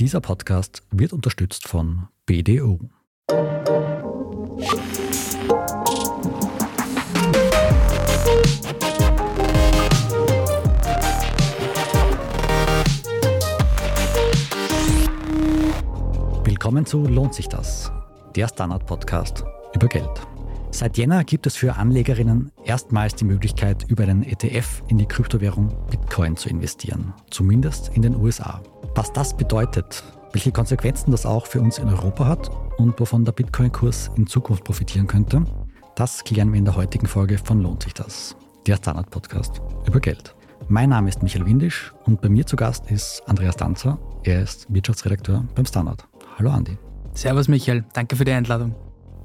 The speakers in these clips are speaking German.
Dieser Podcast wird unterstützt von BDO. Willkommen zu Lohnt sich das? Der Standard-Podcast über Geld. Seit Jänner gibt es für Anlegerinnen erstmals die Möglichkeit, über einen ETF in die Kryptowährung Bitcoin zu investieren, zumindest in den USA. Was das bedeutet, welche Konsequenzen das auch für uns in Europa hat und wovon der Bitcoin-Kurs in Zukunft profitieren könnte, das klären wir in der heutigen Folge von Lohnt sich das? Der Standard-Podcast über Geld. Mein Name ist Michael Windisch und bei mir zu Gast ist Andreas Danzer. Er ist Wirtschaftsredakteur beim Standard. Hallo Andi. Servus Michael, danke für die Einladung.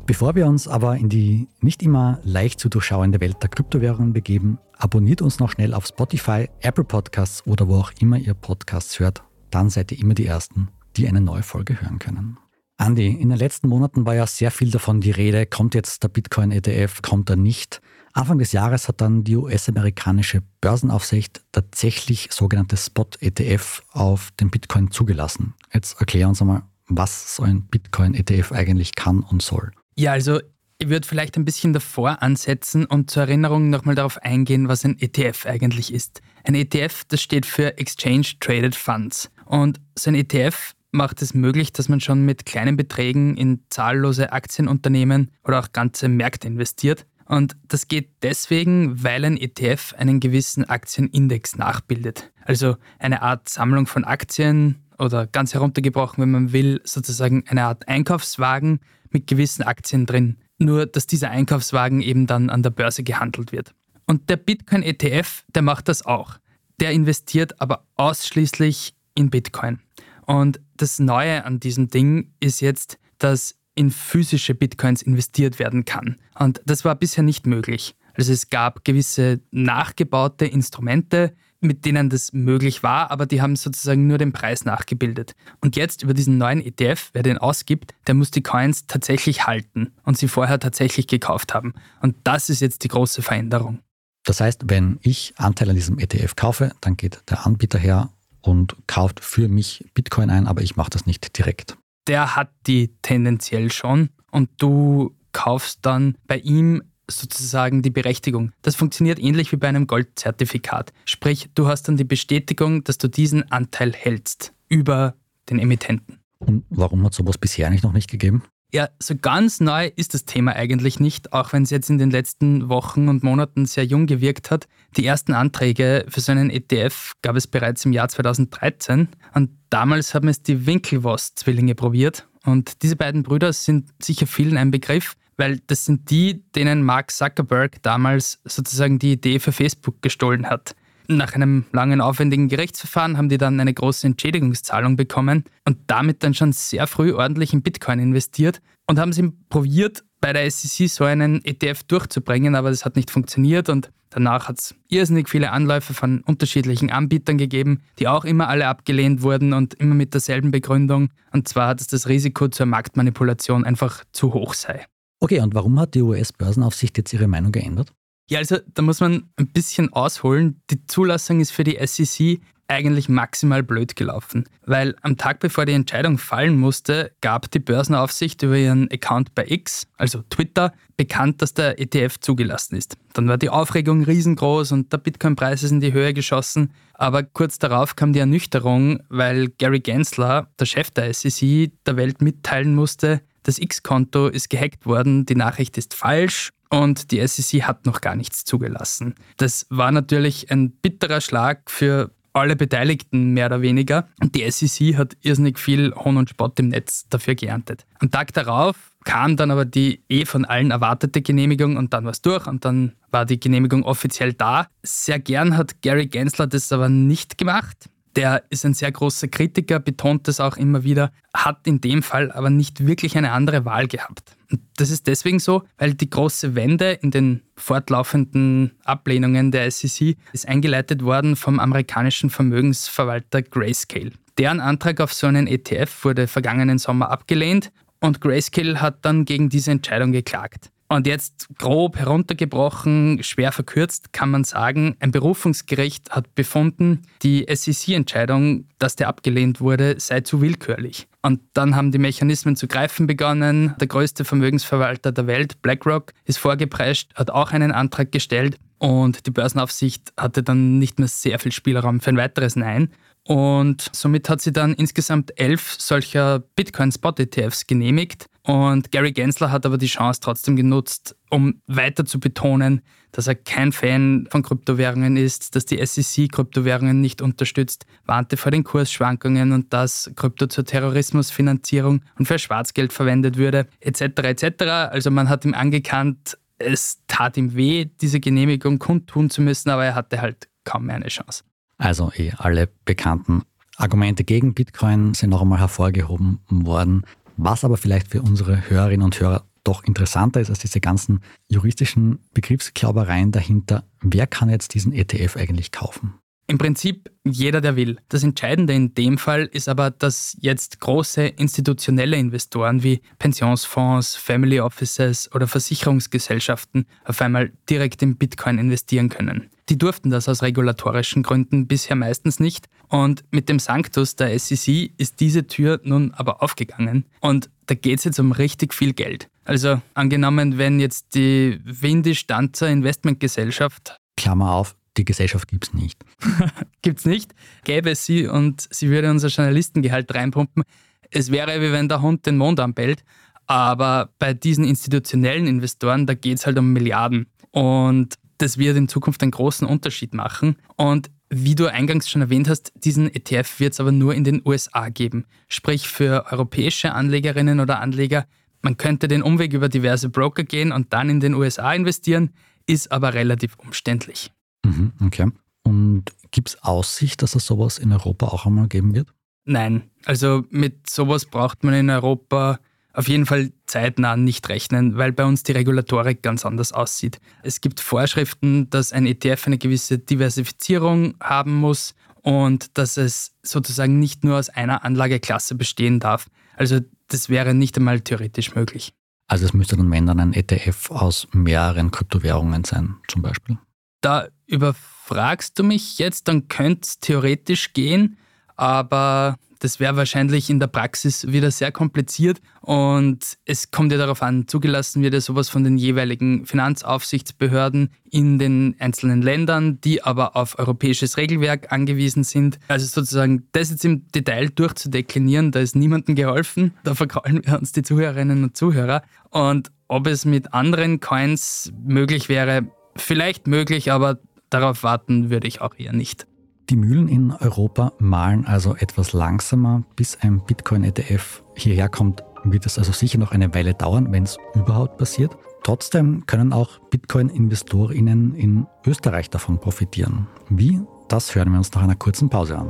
Bevor wir uns aber in die nicht immer leicht zu durchschauende Welt der Kryptowährungen begeben, abonniert uns noch schnell auf Spotify, Apple Podcasts oder wo auch immer ihr Podcasts hört. Dann seid ihr immer die Ersten, die eine neue Folge hören können. Andi, in den letzten Monaten war ja sehr viel davon die Rede, kommt jetzt der Bitcoin-ETF, kommt er nicht. Anfang des Jahres hat dann die US-amerikanische Börsenaufsicht tatsächlich sogenannte Spot-ETF auf den Bitcoin zugelassen. Jetzt erklär uns einmal, was so ein Bitcoin-ETF eigentlich kann und soll. Ja, also ich würde vielleicht ein bisschen davor ansetzen und zur Erinnerung nochmal darauf eingehen, was ein ETF eigentlich ist. Ein ETF, das steht für Exchange Traded Funds. Und so ein ETF macht es möglich, dass man schon mit kleinen Beträgen in zahllose Aktienunternehmen oder auch ganze Märkte investiert. Und das geht deswegen, weil ein ETF einen gewissen Aktienindex nachbildet. Also eine Art Sammlung von Aktien oder ganz heruntergebrochen, wenn man will, sozusagen eine Art Einkaufswagen, mit gewissen Aktien drin. Nur, dass dieser Einkaufswagen eben dann an der Börse gehandelt wird. Und der Bitcoin ETF, der macht das auch. Der investiert aber ausschließlich in Bitcoin. Und das Neue an diesem Ding ist jetzt, dass in physische Bitcoins investiert werden kann. Und das war bisher nicht möglich. Also es gab gewisse nachgebaute Instrumente, mit denen das möglich war, aber die haben sozusagen nur den Preis nachgebildet. Und jetzt über diesen neuen ETF, wer den ausgibt, der muss die Coins tatsächlich halten und sie vorher tatsächlich gekauft haben. Und das ist jetzt die große Veränderung. Das heißt, wenn ich Anteil an diesem ETF kaufe, dann geht der Anbieter her und kauft für mich Bitcoin ein, aber ich mache das nicht direkt. Der hat die tendenziell schon und du kaufst dann bei ihm sozusagen die Berechtigung. Das funktioniert ähnlich wie bei einem Goldzertifikat. Sprich, du hast dann die Bestätigung, dass du diesen Anteil hältst über den Emittenten. Und warum hat sowas bisher eigentlich noch nicht gegeben? Ja, so ganz neu ist das Thema eigentlich nicht, auch wenn es jetzt in den letzten Wochen und Monaten sehr jung gewirkt hat. Die ersten Anträge für so einen ETF gab es bereits im Jahr 2013 und damals haben es die Winklevoss-Zwillinge probiert. Und diese beiden Brüder sind sicher vielen ein Begriff, weil das sind die, denen Mark Zuckerberg damals sozusagen die Idee für Facebook gestohlen hat. Nach einem langen, aufwendigen Gerichtsverfahren haben die dann eine große Entschädigungszahlung bekommen und damit dann schon sehr früh ordentlich in Bitcoin investiert und haben sie probiert, bei der SEC so einen ETF durchzubringen, aber das hat nicht funktioniert und danach hat es irrsinnig viele Anläufe von unterschiedlichen Anbietern gegeben, die auch immer alle abgelehnt wurden und immer mit derselben Begründung, und zwar, dass das Risiko zur Marktmanipulation einfach zu hoch sei. Okay, und warum hat die US-Börsenaufsicht jetzt ihre Meinung geändert? Ja, also da muss man ein bisschen ausholen. Die Zulassung ist für die SEC eigentlich maximal blöd gelaufen, weil am Tag bevor die Entscheidung fallen musste, gab die Börsenaufsicht über ihren Account bei X, also Twitter, bekannt, dass der ETF zugelassen ist. Dann war die Aufregung riesengroß und der Bitcoin-Preis ist in die Höhe geschossen. Aber kurz darauf kam die Ernüchterung, weil Gary Gensler, der Chef der SEC, der Welt mitteilen musste, das X-Konto ist gehackt worden, die Nachricht ist falsch und die SEC hat noch gar nichts zugelassen. Das war natürlich ein bitterer Schlag für alle Beteiligten mehr oder weniger. Und die SEC hat irrsinnig viel Hohn und Spott im Netz dafür geerntet. Am Tag darauf kam dann aber die eh von allen erwartete Genehmigung und dann war es durch und dann war die Genehmigung offiziell da. Sehr gern hat Gary Gensler das aber nicht gemacht. Der ist ein sehr großer Kritiker, betont das auch immer wieder, hat in dem Fall aber nicht wirklich eine andere Wahl gehabt. Und das ist deswegen so, weil die große Wende in den fortlaufenden Ablehnungen der SEC ist eingeleitet worden vom amerikanischen Vermögensverwalter Grayscale. Deren Antrag auf so einen ETF wurde vergangenen Sommer abgelehnt und Grayscale hat dann gegen diese Entscheidung geklagt. Und jetzt grob heruntergebrochen, schwer verkürzt, kann man sagen, ein Berufungsgericht hat befunden, die SEC-Entscheidung, dass der abgelehnt wurde, sei zu willkürlich. Und dann haben die Mechanismen zu greifen begonnen. Der größte Vermögensverwalter der Welt, BlackRock, ist vorgeprescht, hat auch einen Antrag gestellt und die Börsenaufsicht hatte dann nicht mehr sehr viel Spielraum für ein weiteres Nein. Und somit hat sie dann insgesamt elf solcher Bitcoin-Spot-ETFs genehmigt. Und Gary Gensler hat aber die Chance trotzdem genutzt, um weiter zu betonen, dass er kein Fan von Kryptowährungen ist, dass die SEC Kryptowährungen nicht unterstützt, warnte vor den Kursschwankungen und dass Krypto zur Terrorismusfinanzierung und für Schwarzgeld verwendet würde, etc. etc. Also man hat ihm angekannt, es tat ihm weh, diese Genehmigung kundtun zu müssen, aber er hatte halt kaum mehr eine Chance. Also eh alle bekannten Argumente gegen Bitcoin sind noch einmal hervorgehoben worden. Was aber vielleicht für unsere Hörerinnen und Hörer doch interessanter ist als diese ganzen juristischen Begriffsklaubereien dahinter, wer kann jetzt diesen ETF eigentlich kaufen? Im Prinzip jeder, der will. Das Entscheidende in dem Fall ist aber, dass jetzt große institutionelle Investoren wie Pensionsfonds, Family Offices oder Versicherungsgesellschaften auf einmal direkt in Bitcoin investieren können. Die durften das aus regulatorischen Gründen bisher meistens nicht. Und mit dem Sanctus der SEC ist diese Tür nun aber aufgegangen. Und da geht es jetzt um richtig viel Geld. Also angenommen, wenn jetzt die Windisch Danzer Investmentgesellschaft Klammer auf, die Gesellschaft gibt es nicht. gibt es nicht. Gäbe es sie und sie würde unser Journalistengehalt reinpumpen. Es wäre wie wenn der Hund den Mond anbellt. Aber bei diesen institutionellen Investoren, da geht es halt um Milliarden. Und das wird in Zukunft einen großen Unterschied machen. Und wie du eingangs schon erwähnt hast, diesen ETF wird es aber nur in den USA geben. Sprich für europäische Anlegerinnen oder Anleger, man könnte den Umweg über diverse Broker gehen und dann in den USA investieren, ist aber relativ umständlich. Mhm, okay. Und gibt es Aussicht, dass es sowas in Europa auch einmal geben wird? Nein. Also mit sowas braucht man in Europa auf jeden Fall zeitnah nicht rechnen, weil bei uns die Regulatorik ganz anders aussieht. Es gibt Vorschriften, dass ein ETF eine gewisse Diversifizierung haben muss und dass es sozusagen nicht nur aus einer Anlageklasse bestehen darf. Also das wäre nicht einmal theoretisch möglich. Also es müsste dann, wenn dann ein ETF aus mehreren Kryptowährungen sein, zum Beispiel. Da überfragst du mich jetzt, dann könnte es theoretisch gehen, aber das wäre wahrscheinlich in der Praxis wieder sehr kompliziert und es kommt ja darauf an, zugelassen wird ja sowas von den jeweiligen Finanzaufsichtsbehörden in den einzelnen Ländern, die aber auf europäisches Regelwerk angewiesen sind. Also sozusagen das jetzt im Detail durchzudeklinieren, da ist niemandem geholfen. Da verkraulen wir uns die Zuhörerinnen und Zuhörer. Und ob es mit anderen Coins möglich wäre, vielleicht möglich, aber darauf warten würde ich auch eher nicht. Die Mühlen in Europa malen also etwas langsamer. Bis ein Bitcoin-ETF hierher kommt, wird es also sicher noch eine Weile dauern, wenn es überhaupt passiert. Trotzdem können auch Bitcoin-InvestorInnen in Österreich davon profitieren. Wie? Das hören wir uns nach einer kurzen Pause an.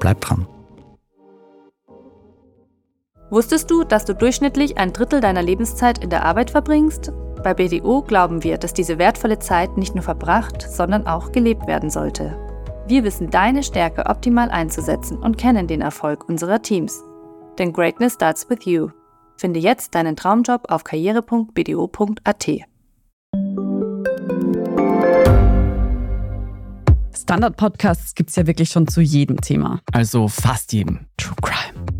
Bleibt dran. Wusstest du, dass du durchschnittlich ein Drittel deiner Lebenszeit in der Arbeit verbringst? Bei BDO glauben wir, dass diese wertvolle Zeit nicht nur verbracht, sondern auch gelebt werden sollte. Wir wissen deine Stärke optimal einzusetzen und kennen den Erfolg unserer Teams. Denn Greatness starts with you. Finde jetzt deinen Traumjob auf karriere.bdo.at. Standard-Podcasts gibt es ja wirklich schon zu jedem Thema. Also fast jedem. True Crime.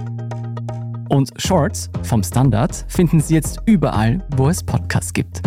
Und Shorts vom Standard finden Sie jetzt überall, wo es Podcasts gibt.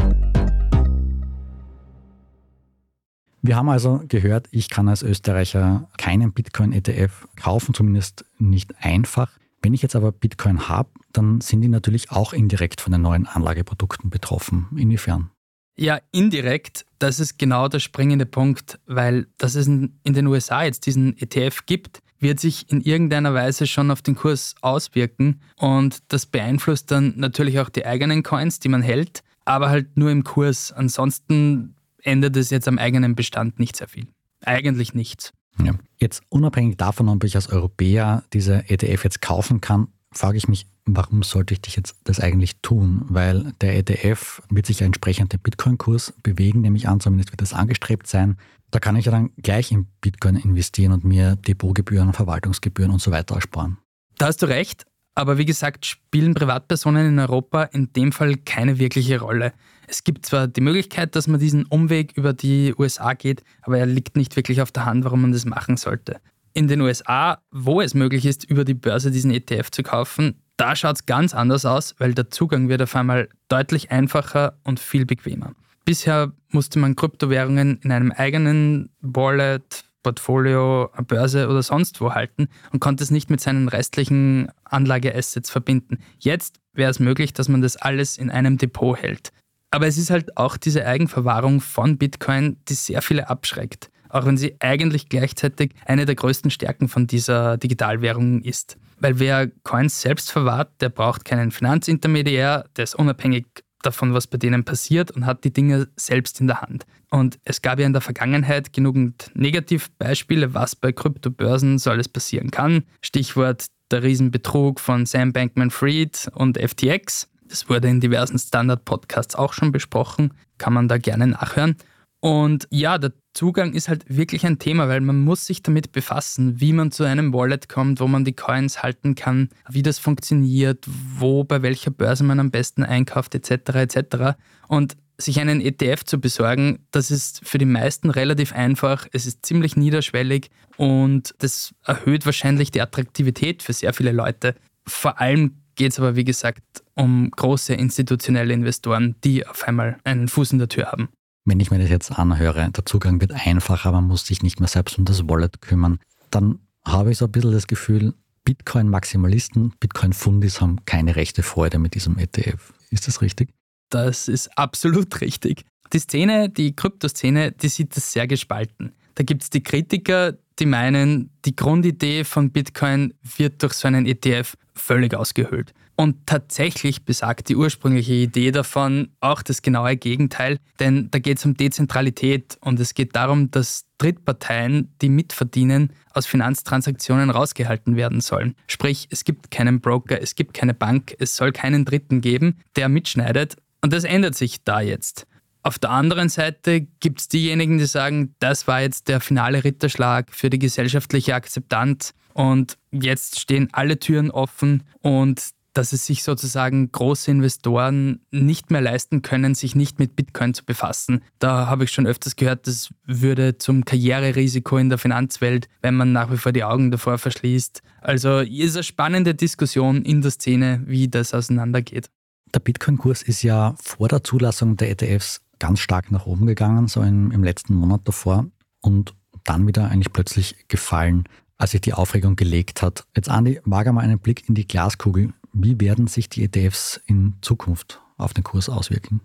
Wir haben also gehört, ich kann als Österreicher keinen Bitcoin-ETF kaufen, zumindest nicht einfach. Wenn ich jetzt aber Bitcoin habe, dann sind die natürlich auch indirekt von den neuen Anlageprodukten betroffen. Inwiefern? Ja, indirekt, das ist genau der springende Punkt, weil dass es in den USA jetzt diesen ETF gibt, wird sich in irgendeiner Weise schon auf den Kurs auswirken und das beeinflusst dann natürlich auch die eigenen Coins, die man hält, aber halt nur im Kurs. Ansonsten ändert es jetzt am eigenen Bestand nicht sehr viel. Eigentlich nichts. Ja. Jetzt unabhängig davon, ob ich als Europäer diese ETF jetzt kaufen kann, frage ich mich, warum sollte ich dich jetzt das eigentlich tun? Weil der ETF wird sich ja entsprechend den Bitcoin-Kurs bewegen, nämlich an, zumindest wird das angestrebt sein. Da kann ich ja dann gleich in Bitcoin investieren und mir Depotgebühren, Verwaltungsgebühren und so weiter ersparen. Da hast du recht, aber wie gesagt, spielen Privatpersonen in Europa in dem Fall keine wirkliche Rolle. Es gibt zwar die Möglichkeit, dass man diesen Umweg über die USA geht, aber er liegt nicht wirklich auf der Hand, warum man das machen sollte. In den USA, wo es möglich ist, über die Börse diesen ETF zu kaufen, da schaut es ganz anders aus, weil der Zugang wird auf einmal deutlich einfacher und viel bequemer. Bisher musste man Kryptowährungen in einem eigenen Wallet, Portfolio, Börse oder sonst wo halten und konnte es nicht mit seinen restlichen Anlageassets verbinden. Jetzt wäre es möglich, dass man das alles in einem Depot hält. Aber es ist halt auch diese Eigenverwahrung von Bitcoin, die sehr viele abschreckt, auch wenn sie eigentlich gleichzeitig eine der größten Stärken von dieser Digitalwährung ist. Weil wer Coins selbst verwahrt, der braucht keinen Finanzintermediär, der ist unabhängig davon, was bei denen passiert und hat die Dinge selbst in der Hand. Und es gab ja in der Vergangenheit genügend Negativbeispiele, was bei Kryptobörsen so alles passieren kann. Stichwort der Riesenbetrug von Sam Bankman-Fried und FTX. Das wurde in diversen Standard-Podcasts auch schon besprochen, kann man da gerne nachhören. Und ja, der Zugang ist halt wirklich ein Thema, weil man muss sich damit befassen, wie man zu einem Wallet kommt, wo man die Coins halten kann, wie das funktioniert, wo bei welcher Börse man am besten einkauft etc. etc. Und sich einen ETF zu besorgen, das ist für die meisten relativ einfach, es ist ziemlich niederschwellig und das erhöht wahrscheinlich die Attraktivität für sehr viele Leute. Vor allem geht es aber, wie gesagt, um große institutionelle Investoren, die auf einmal einen Fuß in der Tür haben. Wenn ich mir das jetzt anhöre, der Zugang wird einfacher, man muss sich nicht mehr selbst um das Wallet kümmern, dann habe ich so ein bisschen das Gefühl, Bitcoin-Maximalisten, Bitcoin-Fundis haben keine rechte Freude mit diesem ETF. Ist das richtig? Das ist absolut richtig. Die Szene, die Kryptoszene, die sieht das sehr gespalten. Da gibt es die Kritiker, die meinen, die Grundidee von Bitcoin wird durch so einen ETF völlig ausgehöhlt. Und tatsächlich besagt die ursprüngliche Idee davon auch das genaue Gegenteil, denn da geht es um Dezentralität und es geht darum, dass Drittparteien, die mitverdienen, aus Finanztransaktionen rausgehalten werden sollen. Sprich, es gibt keinen Broker, es gibt keine Bank, es soll keinen Dritten geben, der mitschneidet. Und das ändert sich da jetzt. Auf der anderen Seite gibt es diejenigen, die sagen, das war jetzt der finale Ritterschlag für die gesellschaftliche Akzeptanz und jetzt stehen alle Türen offen und dass es sich sozusagen große Investoren nicht mehr leisten können, sich nicht mit Bitcoin zu befassen. Da habe ich schon öfters gehört, das würde zum Karriererisiko in der Finanzwelt, wenn man nach wie vor die Augen davor verschließt. Also ist eine spannende Diskussion in der Szene, wie das auseinandergeht. Der Bitcoin-Kurs ist ja vor der Zulassung der ETFs ganz stark nach oben gegangen, so im, im letzten Monat davor und dann wieder eigentlich plötzlich gefallen, als sich die Aufregung gelegt hat. Jetzt, Andi, wage mal einen Blick in die Glaskugel. Wie werden sich die ETFs in Zukunft auf den Kurs auswirken?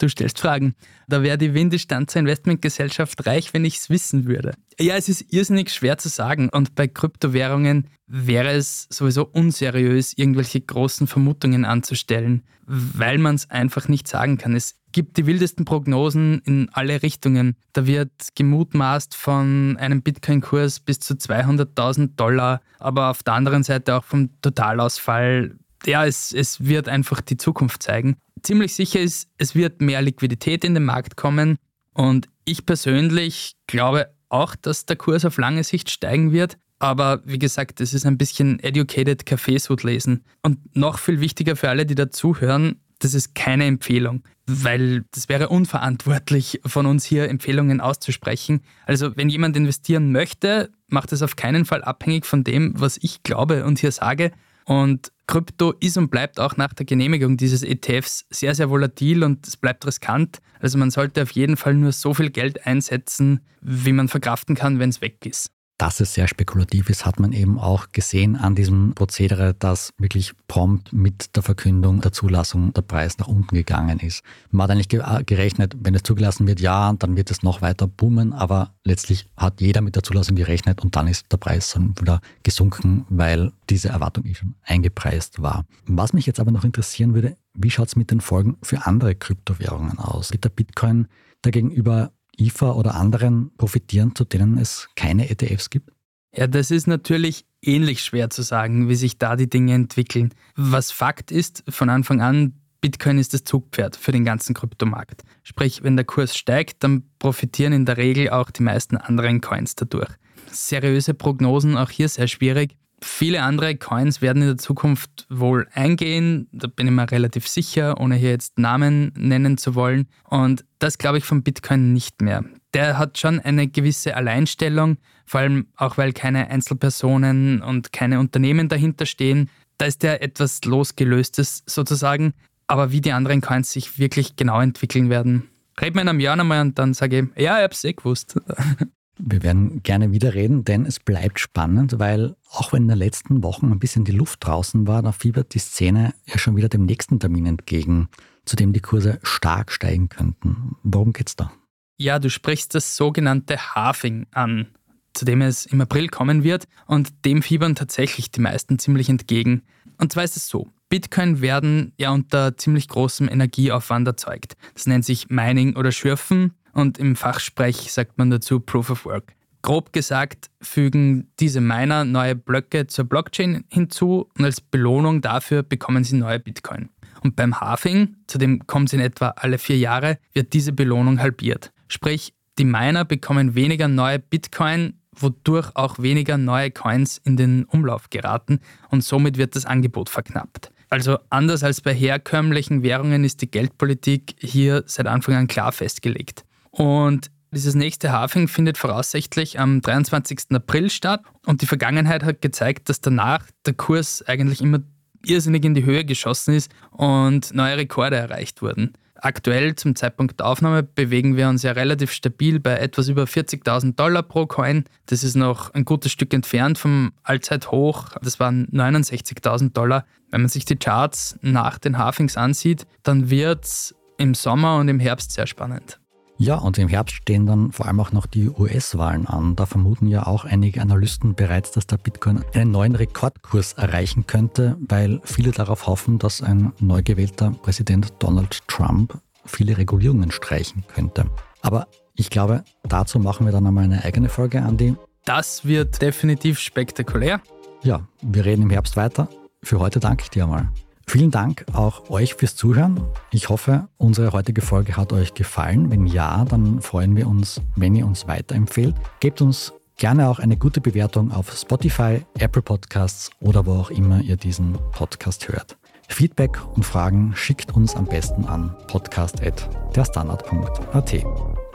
Du stellst Fragen. Da wäre die Windestanzer Investmentgesellschaft reich, wenn ich es wissen würde. Ja, es ist irrsinnig schwer zu sagen und bei Kryptowährungen wäre es sowieso unseriös, irgendwelche großen Vermutungen anzustellen, weil man es einfach nicht sagen kann. Es gibt die wildesten Prognosen in alle Richtungen. Da wird gemutmaßt von einem Bitcoin-Kurs bis zu 200.000 Dollar, aber auf der anderen Seite auch vom Totalausfall. Ja, es, es wird einfach die Zukunft zeigen ziemlich sicher ist, es wird mehr Liquidität in den Markt kommen. Und ich persönlich glaube auch, dass der Kurs auf lange Sicht steigen wird. Aber wie gesagt, es ist ein bisschen educated Kaffeesud lesen. Und noch viel wichtiger für alle, die dazuhören, das ist keine Empfehlung, weil das wäre unverantwortlich von uns hier Empfehlungen auszusprechen. Also wenn jemand investieren möchte, macht es auf keinen Fall abhängig von dem, was ich glaube und hier sage. Und Krypto ist und bleibt auch nach der Genehmigung dieses ETFs sehr, sehr volatil und es bleibt riskant. Also man sollte auf jeden Fall nur so viel Geld einsetzen, wie man verkraften kann, wenn es weg ist. Dass es sehr spekulativ ist, hat man eben auch gesehen an diesem Prozedere, dass wirklich prompt mit der Verkündung der Zulassung der Preis nach unten gegangen ist. Man hat eigentlich äh, gerechnet, wenn es zugelassen wird, ja, dann wird es noch weiter boomen, aber letztlich hat jeder mit der Zulassung gerechnet und dann ist der Preis dann wieder gesunken, weil diese Erwartung eh schon eingepreist war. Was mich jetzt aber noch interessieren würde, wie schaut es mit den Folgen für andere Kryptowährungen aus? Wird der Bitcoin dagegenüber IFA oder anderen profitieren, zu denen es keine ETFs gibt? Ja, das ist natürlich ähnlich schwer zu sagen, wie sich da die Dinge entwickeln. Was Fakt ist, von Anfang an, Bitcoin ist das Zugpferd für den ganzen Kryptomarkt. Sprich, wenn der Kurs steigt, dann profitieren in der Regel auch die meisten anderen Coins dadurch. Seriöse Prognosen auch hier sehr schwierig. Viele andere Coins werden in der Zukunft wohl eingehen, da bin ich mir relativ sicher, ohne hier jetzt Namen nennen zu wollen. Und das glaube ich von Bitcoin nicht mehr. Der hat schon eine gewisse Alleinstellung, vor allem auch weil keine Einzelpersonen und keine Unternehmen dahinter stehen. Da ist der etwas losgelöstes sozusagen. Aber wie die anderen Coins sich wirklich genau entwickeln werden, reden wir in einem Jahr nochmal und dann sage ich, ja, ich habe es eh gewusst. Wir werden gerne wieder reden, denn es bleibt spannend, weil auch wenn in den letzten Wochen ein bisschen die Luft draußen war, da fiebert die Szene ja schon wieder dem nächsten Termin entgegen, zu dem die Kurse stark steigen könnten. Worum geht's da? Ja, du sprichst das sogenannte Halving an, zu dem es im April kommen wird und dem fiebern tatsächlich die meisten ziemlich entgegen. Und zwar ist es so, Bitcoin werden ja unter ziemlich großem Energieaufwand erzeugt. Das nennt sich Mining oder Schürfen und im Fachsprech sagt man dazu Proof of Work. Grob gesagt fügen diese Miner neue Blöcke zur Blockchain hinzu und als Belohnung dafür bekommen sie neue Bitcoin. Und beim Halving, zu dem kommt es in etwa alle vier Jahre, wird diese Belohnung halbiert. Sprich, die Miner bekommen weniger neue Bitcoin, wodurch auch weniger neue Coins in den Umlauf geraten und somit wird das Angebot verknappt. Also anders als bei herkömmlichen Währungen ist die Geldpolitik hier seit Anfang an klar festgelegt. Und dieses nächste Halving findet voraussichtlich am 23. April statt und die Vergangenheit hat gezeigt, dass danach der Kurs eigentlich immer irrsinnig in die Höhe geschossen ist und neue Rekorde erreicht wurden. Aktuell zum Zeitpunkt der Aufnahme bewegen wir uns ja relativ stabil bei etwas über 40.000 Dollar pro Coin. Das ist noch ein gutes Stück entfernt vom Allzeithoch. Das waren 69.000 Dollar. Wenn man sich die Charts nach den Halvings ansieht, dann wird es im Sommer und im Herbst sehr spannend. Ja, und im Herbst stehen dann vor allem auch noch die US-Wahlen an. Da vermuten ja auch einige Analysten bereits, dass der Bitcoin einen neuen Rekordkurs erreichen könnte, weil viele darauf hoffen, dass ein neu gewählter Präsident Donald Trump viele Regulierungen streichen könnte. Aber ich glaube, dazu machen wir dann einmal eine eigene Folge, Andi. Das wird definitiv spektakulär. Ja, wir reden im Herbst weiter. Für heute danke ich dir einmal. Vielen Dank auch euch fürs Zuhören. Ich hoffe, unsere heutige Folge hat euch gefallen. Wenn ja, dann freuen wir uns, wenn ihr uns weiterempfehlt. Gebt uns gerne auch eine gute Bewertung auf Spotify, Apple Podcasts oder wo auch immer ihr diesen Podcast hört. Feedback und Fragen schickt uns am besten an podcast.derstandard.at.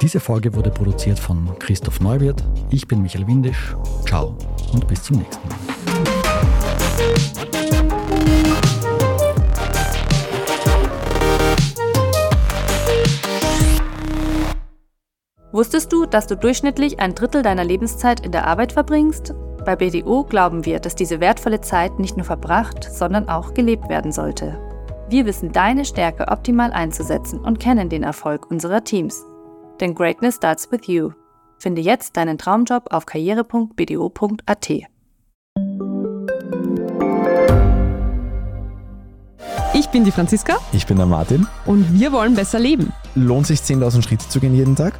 Diese Folge wurde produziert von Christoph Neuwirth. Ich bin Michael Windisch. Ciao und bis zum nächsten Mal. Wusstest du, dass du durchschnittlich ein Drittel deiner Lebenszeit in der Arbeit verbringst? Bei BDO glauben wir, dass diese wertvolle Zeit nicht nur verbracht, sondern auch gelebt werden sollte. Wir wissen deine Stärke optimal einzusetzen und kennen den Erfolg unserer Teams. Denn Greatness starts with you. Finde jetzt deinen Traumjob auf karriere.bdo.at. Ich bin die Franziska Ich bin der Martin. und wir wollen besser leben. Lohnt sich 10.000 Schritte zu gehen jeden Tag?